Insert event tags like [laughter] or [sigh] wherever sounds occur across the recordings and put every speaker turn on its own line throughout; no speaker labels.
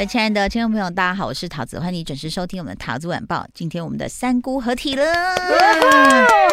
各位亲爱的听众朋友，大家好，我是桃子，欢迎你准时收听我们的桃子晚报。今天我们的三姑合体了，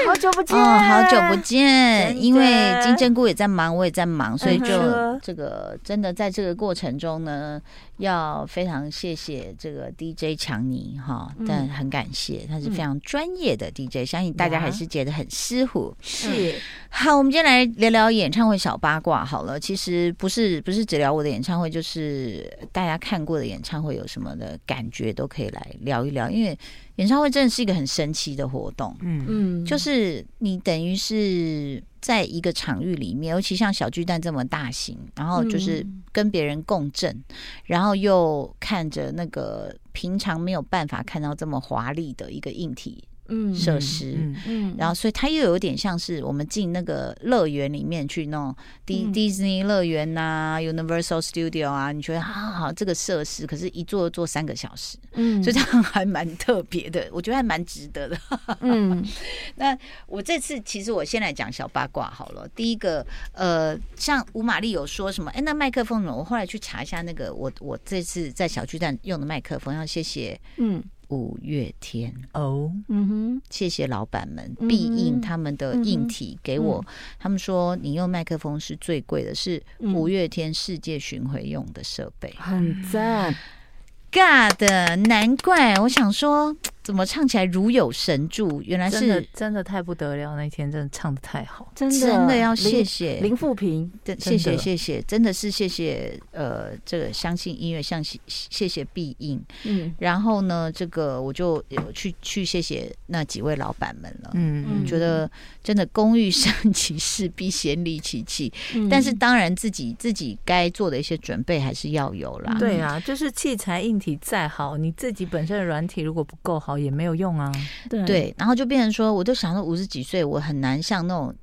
好久不见，
哦，好久不见。因为金针菇也在忙，我也在忙，所以就这个真的在这个过程中呢，要非常谢谢这个 DJ 强尼哈，但很感谢他是非常专业的 DJ，相信大家还是觉得很舒服。
是
好，我们今天来聊聊演唱会小八卦好了。其实不是不是只聊我的演唱会，就是大家看过的演唱会有什么的感觉都可以来聊一聊，因为演唱会真的是一个很神奇的活动。嗯嗯，就是你等于是在一个场域里面，尤其像小巨蛋这么大型，然后就是跟别人共振，然后又看着那个平常没有办法看到这么华丽的一个硬体。嗯，设施，嗯，嗯，然后所以它又有点像是我们进那个乐园里面去弄迪迪士尼乐园呐，Universal Studio 啊，你觉得啊好这个设施，可是一坐坐三个小时，嗯，所以这样还蛮特别的，我觉得还蛮值得的。嗯，[laughs] 那我这次其实我先来讲小八卦好了。第一个，呃，像吴玛丽有说什么？哎，那麦克风呢？我后来去查一下那个，我我这次在小巨蛋用的麦克风，要谢谢，嗯。五月天。哦，嗯哼，谢谢老板们必应他们的硬体给我，他们说你用麦克风是最贵的，是五月天世界巡回用的设备，
很赞
，God，难怪。我想说。怎么唱起来如有神助？原来是
真的，真的太不得了！那天真的唱的太好，
真的。真的要谢谢。
林富平，
谢谢谢谢，真的是谢谢呃，这个相信音乐，相信谢谢必应，嗯，然后呢，这个我就有去去谢谢那几位老板们了，嗯。嗯，觉得真的工欲善其事，必先利其器，但是当然自己自己该做的一些准备还是要有啦，
对啊，就是器材硬体再好，你自己本身的软体如果不够好。也没有用啊，
对，对，然后就变成说，我就想到五十几岁，我很难像那种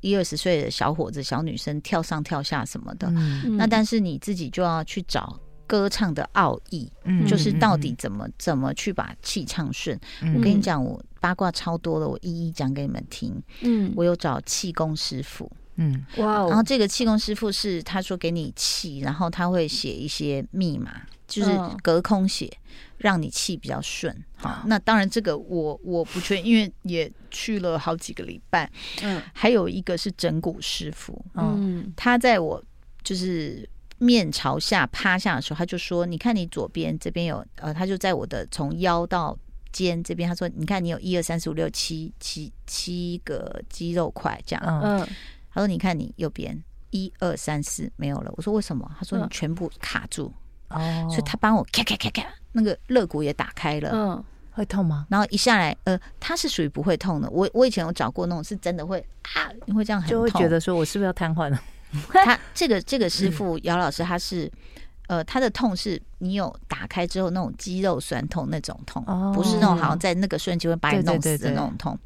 一二十岁的小伙子、小女生跳上跳下什么的。嗯、那但是你自己就要去找歌唱的奥义，嗯、就是到底怎么怎么去把气唱顺。嗯、我跟你讲，我八卦超多的，我一一讲给你们听。嗯，我有找气功师傅。嗯，哇哦，然后这个气功师傅是他说给你气，然后他会写一些密码。就是隔空写，让你气比较顺。好，那当然这个我我不确定，因为也去了好几个礼拜。嗯，还有一个是整骨师傅，嗯，他在我就是面朝下趴下的时候，他就说：“你看你左边这边有呃，他就在我的从腰到肩这边，他说你看你有一二三四五六七七七个肌肉块这样。嗯，他说你看你右边一二三四没有了。我说为什么？他说你全部卡住。”哦，所以他帮我咔咔咔咔，那个肋骨也打开了。嗯，
会痛吗？
然后一下来，呃，他是属于不会痛的。我我以前有找过那种是真的会啊，你会这样很痛，
就会觉得说我是不是要瘫痪了？[laughs]
他 [laughs] 这个这个师傅姚老师，他是呃，他的痛是你有打开之后那种肌肉酸痛那种痛，不是那种好像在那个瞬间会把你弄死的那种痛。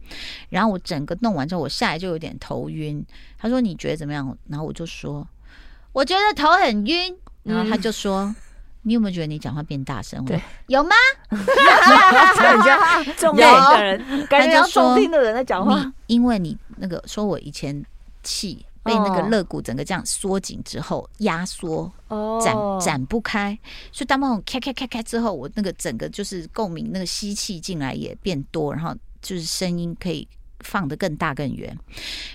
然后我整个弄完之后，我下来就有点头晕。他说你觉得怎么样？然后我就说我觉得头很晕。然后他就说。你有没有觉得你讲话变大声？对，[laughs] 有吗？[laughs]
人家重听的人，感觉要重听的人在讲话。
因为你那个说我以前气被那个肋骨整个这样缩紧之后压缩，展展不开，所以当我开开开开之后，我那个整个就是共鸣，那个吸气进来也变多，然后就是声音可以放得更大更远。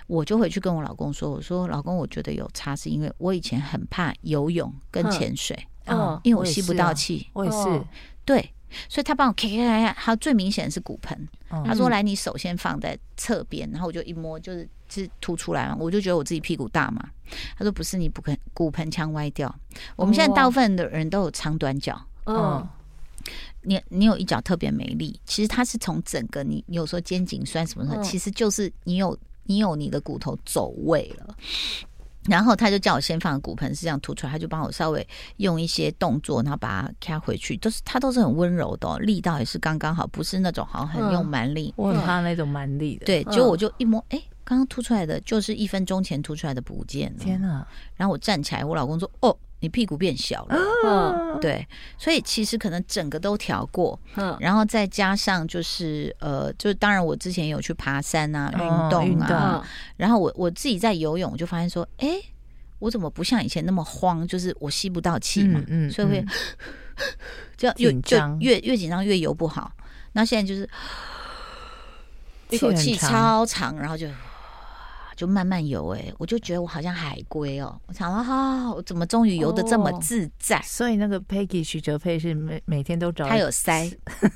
我就回去跟我老公说：“我说老公，我觉得有差，是因为我以前很怕游泳跟潜水。”嗯，因为我吸不到气，
我也是，
对，所以他帮我咔咔咔咔，他最明显的是骨盆，他说，来，你手先放在侧边，然后我就一摸，就是是凸出来嘛，我就觉得我自己屁股大嘛，他说不是，你骨盆骨盆腔歪掉，我们现在大部分的人都有长短脚，嗯，你你有一脚特别没力，其实它是从整个你你有时候肩颈酸什么的，其实就是你有你有你的骨头走位了。然后他就叫我先放骨盆是这样凸出来，他就帮我稍微用一些动作，然后把它卡回去，都是他都是很温柔的，哦，力道也是刚刚好，不是那种好像很用蛮力。
我很怕那种蛮力的。
对，结果我就一摸，哎，刚刚凸出来的就是一分钟前凸出来的不见了。
天哪！
然后我站起来，我老公说：“哦，你屁股变小了。”
嗯，
对，所以其实可能整个都调过，
嗯，
然后再加上就是呃，就是当然我之前有去爬山啊，
哦
运动
运
啊，
动
然后我我自己在游泳，我就发现说，哎，我怎么不像以前那么慌？就是我吸不到气嘛，
嗯嗯
所以会
嗯 [laughs]
就越就越越紧张越游不好。那现在就是一口
气
超长，然后就。就慢慢游、欸，哎，我就觉得我好像海龟哦、喔。我想说，哈、哦，我怎么终于游的这么自在？
所以那个 Peggy 徐哲佩是每每天都找
他有塞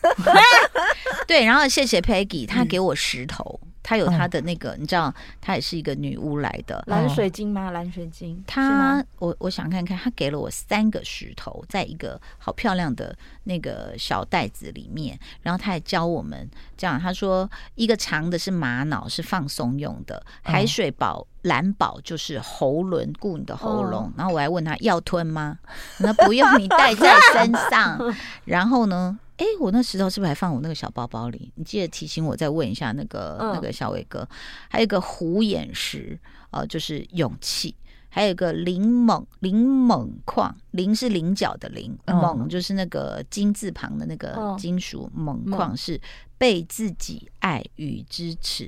[laughs] [laughs] 对，然后谢谢 Peggy，他给我石头。嗯她有她的那个，你知道，她也是一个女巫来的
蓝水晶吗？蓝水晶。
她，我我想看看，她给了我三个石头，在一个好漂亮的那个小袋子里面。然后她还教我们这样，她说一个长的是玛瑙，是放松用的；海水宝、蓝宝就是喉轮，顾你的喉咙。然后我还问她要吞吗？[laughs] 那不用，你带在身上。[laughs] 然后呢？哎，我那石头是不是还放我那个小包包里？你记得提醒我再问一下那个、嗯、那个小伟哥。还有一个虎眼石，呃，就是勇气。还有一个菱锰，菱锰矿，菱是菱角的菱，锰、嗯、就是那个金字旁的那个金属，锰矿是被自己爱与支持。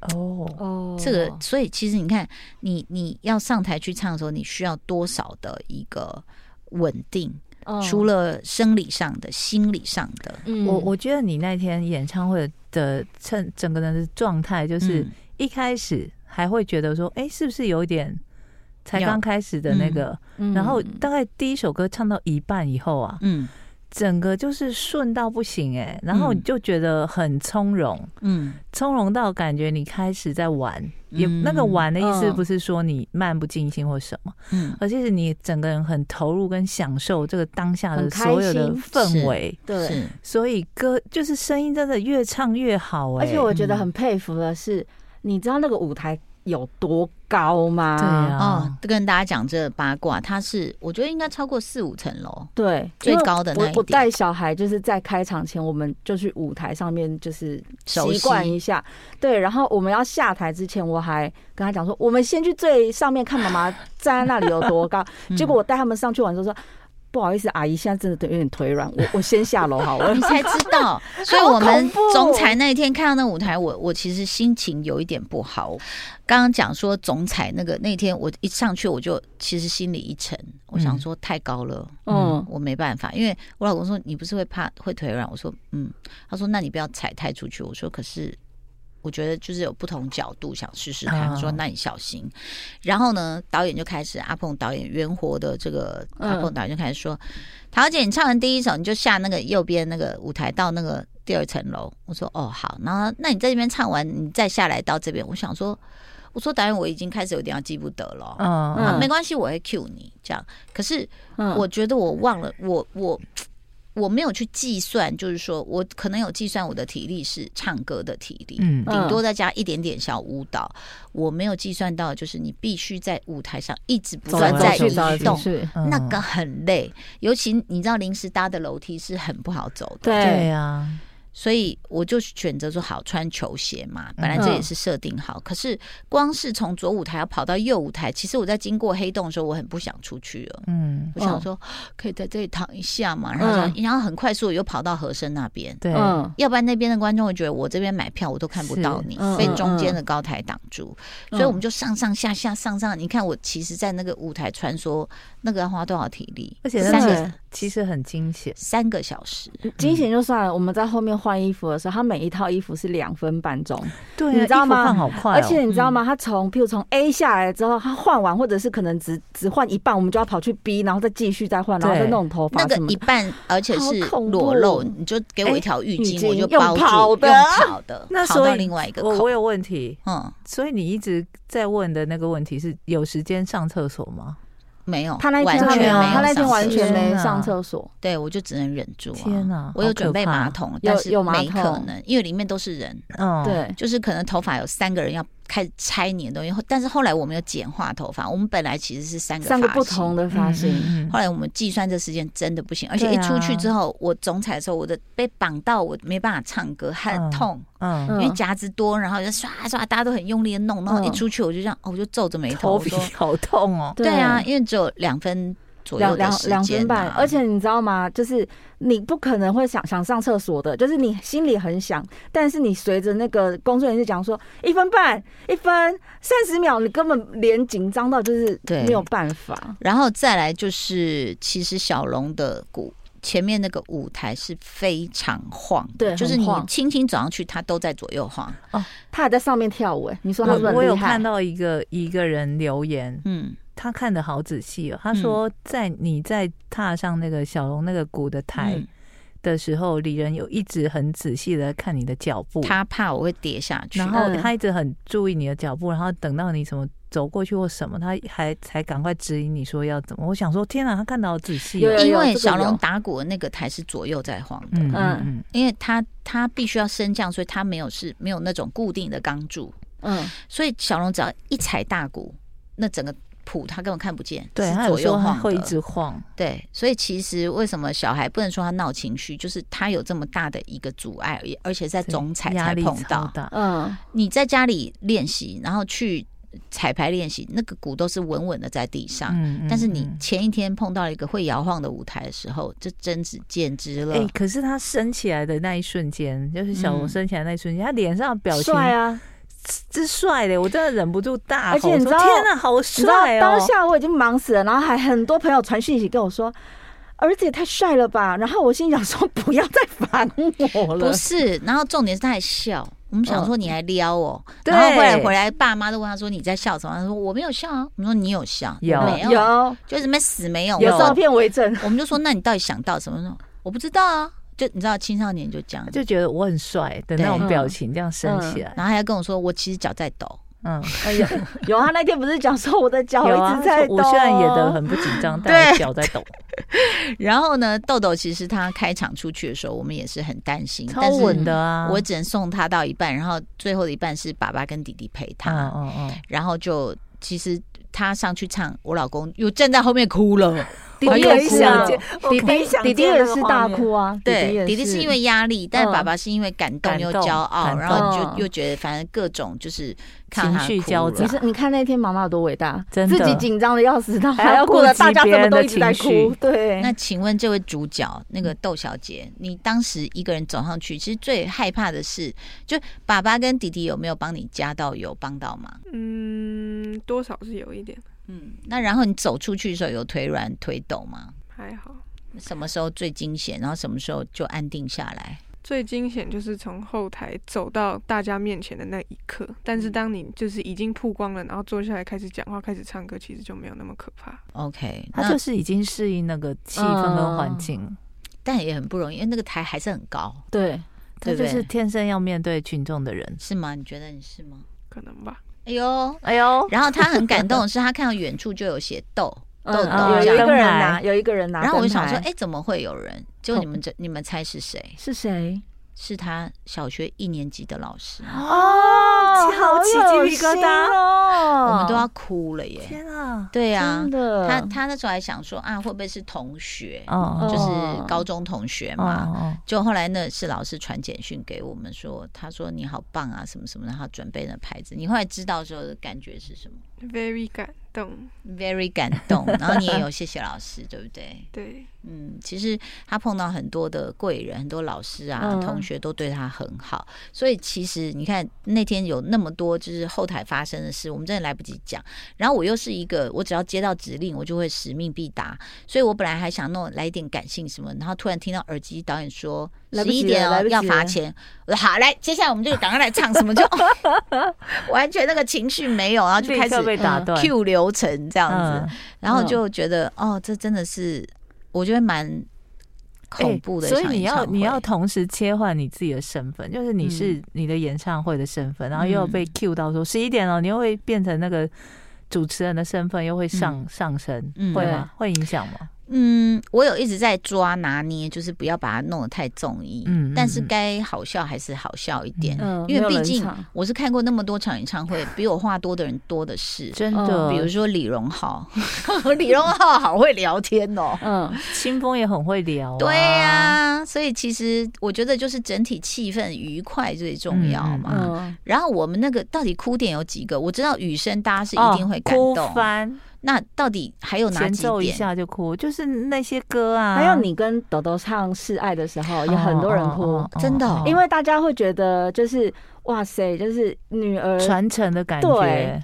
哦
哦，这个，所以其实你看，你你要上台去唱的时候，你需要多少的一个稳定？除了生理上的、心理上的，
嗯、我我觉得你那天演唱会的趁整个人的状态，就是一开始还会觉得说，哎、欸，是不是有一点才刚开始的那个？
嗯、
然后大概第一首歌唱到一半以后啊，嗯。整个就是顺到不行哎、欸，然后你就觉得很从容，嗯，从容到感觉你开始在玩，嗯、也那个玩的意思不是说你漫不经心或什么，嗯，而且是你整个人很投入跟享受这个当下的所有的氛围，
对，
所以歌就是声音真的越唱越好哎、欸，
而且我觉得很佩服的是，你知道那个舞台。有多高吗？
对啊，
哦，跟大家讲这八卦，它是我觉得应该超过四五层楼，
对，
最高的那一点。
我我带小孩就是在开场前，我们就去舞台上面就是习惯一下，对，然后我们要下台之前，我还跟他讲说，我们先去最上面看妈妈站在那里有多高。[laughs] 结果我带他们上去玩的时候说。不好意思，阿姨，现在真的有点腿软，我我先下楼好了。[laughs]
你才知道，[laughs] 所以我们总裁那一天看到那舞台，我我其实心情有一点不好。刚刚讲说总裁那个那天，我一上去我就其实心里一沉，我想说太高了，嗯，我没办法，因为我老公说你不是会怕会腿软，我说嗯，他说那你不要踩太出去，我说可是。我觉得就是有不同角度想试试看，说那你小心。然后呢，导演就开始，阿鹏导演圆活的这个阿鹏导演就开始说：“桃姐，你唱完第一首，你就下那个右边那个舞台到那个第二层楼。”我说：“哦，好。”然后那你在这边唱完，你再下来到这边。我想说，我说导演，我已经开始有点要记不得了。嗯，没关系，我会 cue 你这样。可是我觉得我忘了，我我。我没有去计算，就是说我可能有计算我的体力是唱歌的体力，嗯，顶多再加一点点小舞蹈。我没有计算到，就是你必须在舞台上一直不断在移动，那个很累。尤其你知道，临时搭的楼梯是很不好走的，
对
呀。
所以我就选择说好穿球鞋嘛，本来这也是设定好。可是光是从左舞台要跑到右舞台，其实我在经过黑洞的时候，我很不想出去了。嗯，我想说可以在这里躺一下嘛，然后然后很快速又跑到和声那边。
对，
要不然那边的观众会觉得我这边买票我都看不到你，被中间的高台挡住。所以我们就上上下下上上，你看我其实，在那个舞台穿梭，那个要花多少体力？
而且三个其实很惊险，
三个小时，
惊险就算了，我们在后面。换衣服的时候，他每一套衣服是两分半钟，
对，
你知道吗？
换好快，
而且你知道吗？他从譬如从 A 下来之后，他换完或者是可能只只换一半，我们就要跑去 B，然后再继续再换，然后再弄头发。
那个一半，而且是裸露，你就给我一条浴巾，我就包住。
用跑的，
跑的，那所以另外一个口。
我我有问题，嗯，所以你一直在问的那个问题是有时间上厕所吗？
没有，
他那天没有，他那天完全没上厕所。
对，我就只能忍住。
天哪，
我有准备马桶，但是没可能，因为里面都是人。嗯，对，就是可能头发有三个人要开始拆你的东西。但是后来我们有简化头发，我们本来其实是三个
三个不同的发型，
后来我们计算这时间真的不行，而且一出去之后，啊、我总裁的时候，我的被绑到我没办法唱歌，很痛，嗯，嗯。因为夹子多，然后就刷刷，大家都很用力的弄，然后一出去我就这样，哦，我就皱着眉头，
头皮好痛哦。
对啊，因为只有两分。两两两分半，
而且你知道吗？就是你不可能会想想上厕所的，就是你心里很想，但是你随着那个工作人员讲说一分半、一分三十秒，你根本连紧张到就是没有办法。
然后再来就是，其实小龙的鼓前面那个舞台是非常晃，
对，
就是你轻轻走上去，他都在左右晃。
哦，他还在上面跳舞哎，你说他
我有看到一个一个人留言，嗯。他看的好仔细哦。他说，在你在踏上那个小龙那个鼓的台的时候，李仁有一直很仔细的看你的脚步，
他怕我会跌下去，
然后他一直很注意你的脚步，然后等到你什么走过去或什么，他还才赶快指引你说要怎么。我想说，天哪，他看到好仔细，
因为小龙打鼓的那个台是左右在晃的，嗯嗯，因为他他必须要升降，所以他没有是没有那种固定的钢柱，嗯，所以小龙只要一踩大鼓，那整个。谱他根本看不见，
对，
是左右晃，
会一直晃。
对，所以其实为什么小孩不能说他闹情绪，就是他有这么大的一个阻碍，而且在总踩才碰到。嗯，你在家里练习，然后去彩排练习，那个鼓都是稳稳的在地上。嗯，但是你前一天碰到了一个会摇晃的舞台的时候，这真是简直了。哎，
可是他升起来的那一瞬间，就是小龙升起来那一瞬间，他脸上的表情
帅啊。
这帅的，我真的忍不住大吼，
而且你知道，
天哪，好帅哦！
当下我已经忙死了，然后还很多朋友传讯息跟我说：“儿子也太帅了吧！”然后我心想说：“不要再烦我了。”
不是，然后重点是他还笑。我们想说你还撩我，然后后来回来，爸妈都问他说：“你在笑什么？”他说：“我没有笑啊。”我们说：“你有笑？
有
没有？有，就是没死没有，
有照片为证。[laughs] ”
我们就说：“那你到底想到什么？”我不知道啊。就你知道，青少年就这样，
就觉得我很帅的那种表情，这样升起来，
然后还要跟我说，我其实脚在抖。
嗯，[laughs] 哎呀，有他那天不是讲说我的脚一直在抖，
我虽然演的很不紧张，[laughs] 但脚在抖。[laughs]
然后呢，豆豆其实他开场出去的时候，我们也是很担心，
超稳的啊。
我只能送他到一半，然后最后的一半是爸爸跟弟弟陪他。嗯嗯，然后就其实他上去唱，我老公又站在后面哭了。
弟弟也是啊，弟弟弟弟也是大哭啊。
对，弟弟是因为压力，但爸爸是因为感动又骄傲，然后就又觉得反正各种就是
情绪交杂。
你是你看那天妈妈有多伟大，真的自己紧张的要死，她还要顾着大家怎么都一直在哭。对，
那请问这位主角那个窦小姐，你当时一个人走上去，其实最害怕的是，就爸爸跟弟弟有没有帮你加到油帮到忙？
嗯，多少是有一点。
嗯，那然后你走出去的时候有腿软腿抖吗？
还好。
什么时候最惊险？然后什么时候就安定下来？
最惊险就是从后台走到大家面前的那一刻。但是当你就是已经曝光了，然后坐下来开始讲话、开始唱歌，其实就没有那么可怕。
OK，
他就是已经适应那个气氛跟环境，嗯，
但也很不容易，因为那个台还是很高。
对，
他就是天生要面对群众的人，
是吗？你觉得你是吗？
可能吧。
哎呦，哎呦！然后他很感动的 [laughs] 是，他看到远处就有写豆豆豆，
有一个人拿，有一个人拿。
然后我就想说，哎，怎么会有人？就你们这，你们猜是谁？
是谁？
是他小学一年级的老师
哦，好起鸡皮疙瘩哦，
我们都要哭了耶！
天啊，
对呀，他他那时候还想说啊，会不会是同学？就是高中同学嘛。就后来那是老师传简讯给我们说，他说你好棒啊，什么什么，然后准备那牌子。你后来知道的时候的感觉是什么
？Very 感动
，Very 感动。[laughs] 然后你也有谢谢老师，对不对？
对。
嗯，其实他碰到很多的贵人，很多老师啊，嗯、同学都对他很好，所以其实你看那天有那么多就是后台发生的事，我们真的来不及讲。然后我又是一个，我只要接到指令，我就会使命必达，所以我本来还想弄来一点感性什么，然后突然听到耳机导演说十一点哦要罚钱，我说好来，接下来我们就赶快来唱什么就，[laughs] 完全那个情绪没有，然后就开始被打断。Q 流程这样子，嗯、然后就觉得哦，这真的是。我觉得蛮恐怖的，
所以你要你要同时切换你自己的身份，就是你是你的演唱会的身份，然后又要被 cue 到说十一点了，你又会变成那个主持人的身份，又会上上升，会吗？会影响吗？
嗯，我有一直在抓拿捏，就是不要把它弄得太综艺。嗯，但是该好笑还是好笑一点。嗯，因为毕竟我是看过那么多场演唱会，[laughs] 比我话多的人多的是。
真的，
比如说李荣浩，[laughs] 李荣浩好会聊天哦。
嗯，清风也很会聊。
对呀，所以其实我觉得就是整体气氛愉快最重要嘛。然后我们那个到底哭点有几个？我知道雨声大家是一定会感动。那到底还有哪几
点？奏一下就哭，就是那些歌啊。
还有你跟豆豆唱《示爱》的时候，有很多人哭，
哦、真的、哦，
因为大家会觉得就是。哇塞，就是女儿
传承的感觉，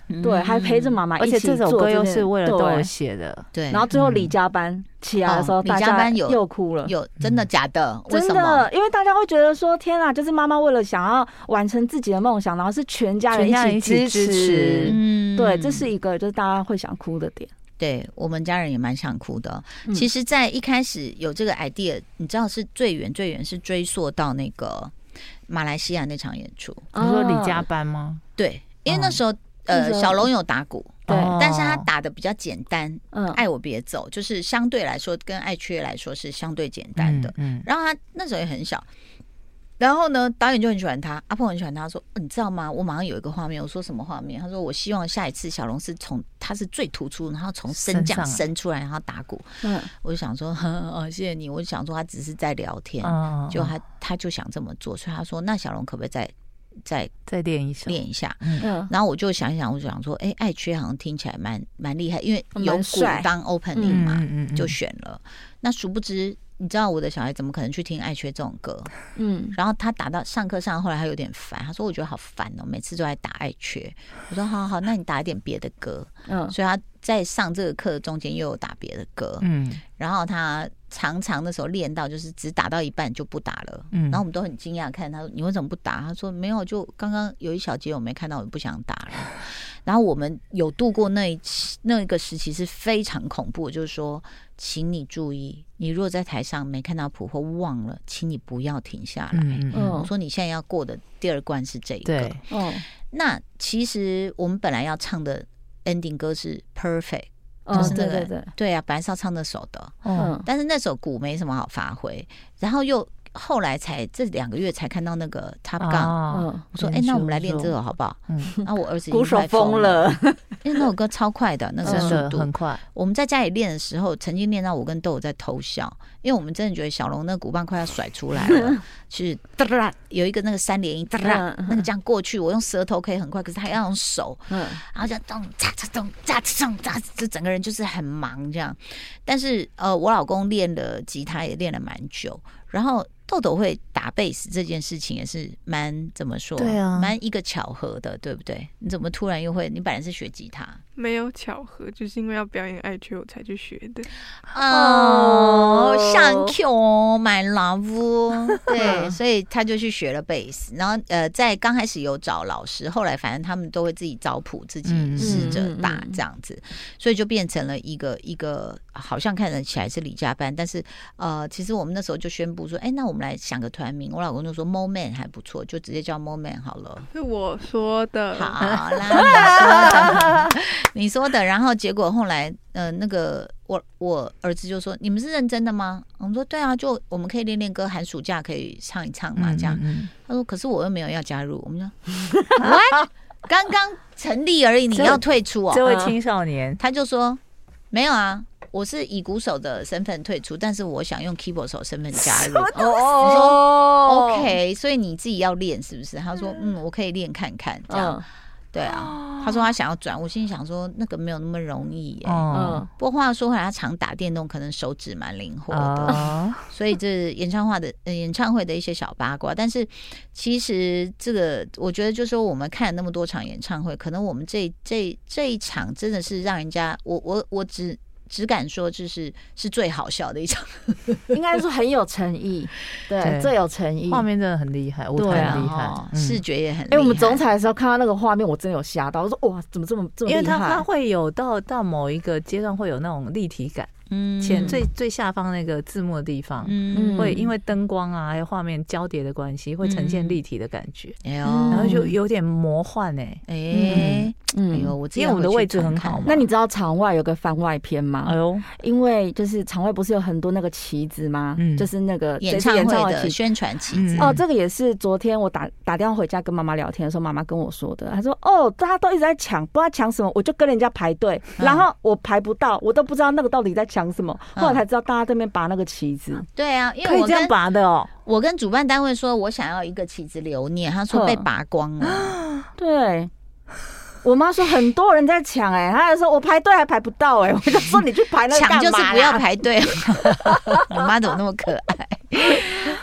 对，对，还陪着妈妈一起做，
而且这首歌又是为了豆儿写的，
对。
然后最后李加班起来的时候，李家班有又哭了，
有真的假的？
真的，因为大家会觉得说，天啊，就是妈妈为了想要完成自己的梦想，然后是全家人一起支持，嗯，对，这是一个就是大家会想哭的点。
对，我们家人也蛮想哭的。其实，在一开始有这个 idea，你知道是最远最远是追溯到那个。马来西亚那场演出，
你说李加班吗？
对，因为那时候呃小龙有打鼓，对，但是他打的比较简单。嗯，爱我别走，就是相对来说跟爱缺来说是相对简单的。嗯，然后他那时候也很小。然后呢，导演就很喜欢他，阿鹏很喜欢他，说：“你知道吗？我马上有一个画面。”我说：“什么画面？”他说：“我希望下一次小龙是从他是最突出，然后从升降升出来，然后打鼓。”嗯，我就想说：“呵 [laughs] 呵谢谢你。”我就想说他只是在聊天，就他他就想这么做，所以他说：“那小龙可不可以再再
再练一下？练
一下？”嗯，然后我就想一想，我就想说：“哎，爱缺好像听起来蛮蛮厉害，因为有鼓当 opening 嘛，就选了。那殊不知。”你知道我的小孩怎么可能去听爱缺这种歌？嗯，然后他打到上课上，后来他有点烦，他说：“我觉得好烦哦，每次都在打爱缺。”我说：“好好好，那你打一点别的歌。”嗯，所以他在上这个课的中间又有打别的歌。嗯，然后他常常的时候练到就是只打到一半就不打了。嗯，然后我们都很惊讶，看他说：“你为什么不打？”他说：“没有，就刚刚有一小节我没看到，我不想打了。”然后我们有度过那一期那一个时期是非常恐怖，就是说。请你注意，你如果在台上没看到谱或忘了，请你不要停下来。嗯，我说你现在要过的第二关是这个。对，哦，那其实我们本来要唱的 ending 歌是 Perfect，就是那个对啊，本来是要唱那首的。嗯，但是那首鼓没什么好发挥，然后又。后来才这两个月才看到那个 Top Gun，我说哎，那我们来练这个好不好？嗯，然后我儿子
鼓手疯了，
因为 [laughs] 那首歌超快的，那个速度。
很快。我
们在家里练的时候，曾经练到我跟豆豆在偷笑，因为我们真的觉得小龙那鼓棒快要甩出来了，[laughs] 是哒哒有一个那个三连音哒哒，那个这样过去，我用舌头可以很快，可是他要用手，嗯，然后就咚嚓嚓咚嚓嚓咚嚓，这整个人就是很忙这样。但是呃，我老公练了吉他也练了蛮久，然后。豆豆会打贝斯这件事情也是蛮怎么说？对啊，蛮一个巧合的，对不对？你怎么突然又会？你本来是学吉他，
没有巧合，就是因为要表演爱曲我才去学的。
哦，Thank you，my love。[laughs] 对，所以他就去学了贝斯，然后呃，在刚开始有找老师，后来反正他们都会自己找谱，自己试着打这样子，所以就变成了一个一个好像看得起来是李家班，但是呃，其实我们那时候就宣布说，哎，那我。我们来想个团名，我老公就说 Moment 还不错，就直接叫 Moment 好了。
是我说的，
好啦，你说的。然后结果后来，呃，那个我我儿子就说：“你们是认真的吗？”我们说：“对啊，就我们可以练练歌，寒暑假可以唱一唱嘛。”这样，他说：“可是我又没有要加入。”我们说：“喂，刚刚成立而已，你要退出哦。”
这位青少年
他就说：“没有啊。”我是以鼓手的身份退出，但是我想用 keyboard 手身份加入。哦，OK，所以你自己要练是不是？他说，嗯，我可以练看看这样。对啊，他说他想要转，我心里想说那个没有那么容易耶。嗯，不过话说回来，他常打电动，可能手指蛮灵活的。所以这演唱会的演唱会的一些小八卦，但是其实这个我觉得就是说，我们看了那么多场演唱会，可能我们这这这一场真的是让人家我我我只。只敢说这是是最好笑的一场，[laughs]
应该说很有诚意，[laughs] 对，最有诚意，
画面真的很厉害，舞台很厉害，
视觉也很厉害。
哎，我们总彩的时候看到那个画面，我真的有吓到，我说哇，怎么这么这么厉害？
因为它它会有到到某一个阶段会有那种立体感。嗯，前最最下方那个字幕的地方，嗯，会因为灯光啊还有画面交叠的关系，会呈现立体的感觉，哎呦，然后就有点魔幻哎，哎，嗯，因为我们的位置很好嘛。
那你知道场外有个番外篇吗？哎呦，因为就是场外不是有很多那个旗子吗？嗯，就是那个
演唱会的宣传旗子。
哦，这个也是昨天我打打电话回家跟妈妈聊天的时候，妈妈跟我说的。她说：“哦，大家都一直在抢，不知道抢什么，我就跟人家排队，然后我排不到，我都不知道那个到底在抢什么。后来才知道，大家这边拔那个旗子。
对啊，因为
可以这样拔的哦。
我跟主办单位说，我想要一个旗子留念，他说被拔光了。[gasps]
对。”我妈说很多人在抢哎、欸，她还说我排队还排不到哎、欸，我就说你去排那干嘛？
抢就是不要排队。[laughs] 我妈怎么那么可爱？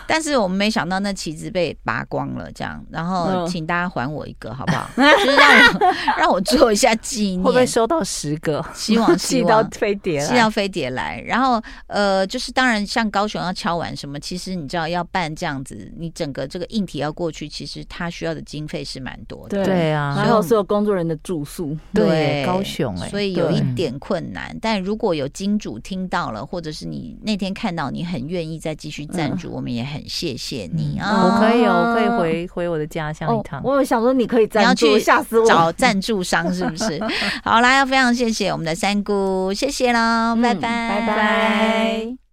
但是我们没想到那旗子被拔光了，这样，然后请大家还我一个好不好？就是让我让我做一下纪念。
会不会收到十个？
希望 [laughs] 希望
寄到飞碟，
寄到飞碟来。然后呃，就是当然像高雄要敲完什么，其实你知道要办这样子，你整个这个硬体要过去，其实它需要的经费是蛮多的。
对啊，还有所有工作人员的住宿，
对
高雄哎，
所以有一点困难。但如果有金主听到了，或者是你那天看到你很愿意再继续赞助，我们也很。谢谢你啊！
我可以哦，我可以回回我的家乡一趟。
我有想说你可以
赞助，吓死我！找赞助商是不是？[laughs] 好啦，要非常谢谢我们的三姑，谢谢喽，拜拜，
拜拜。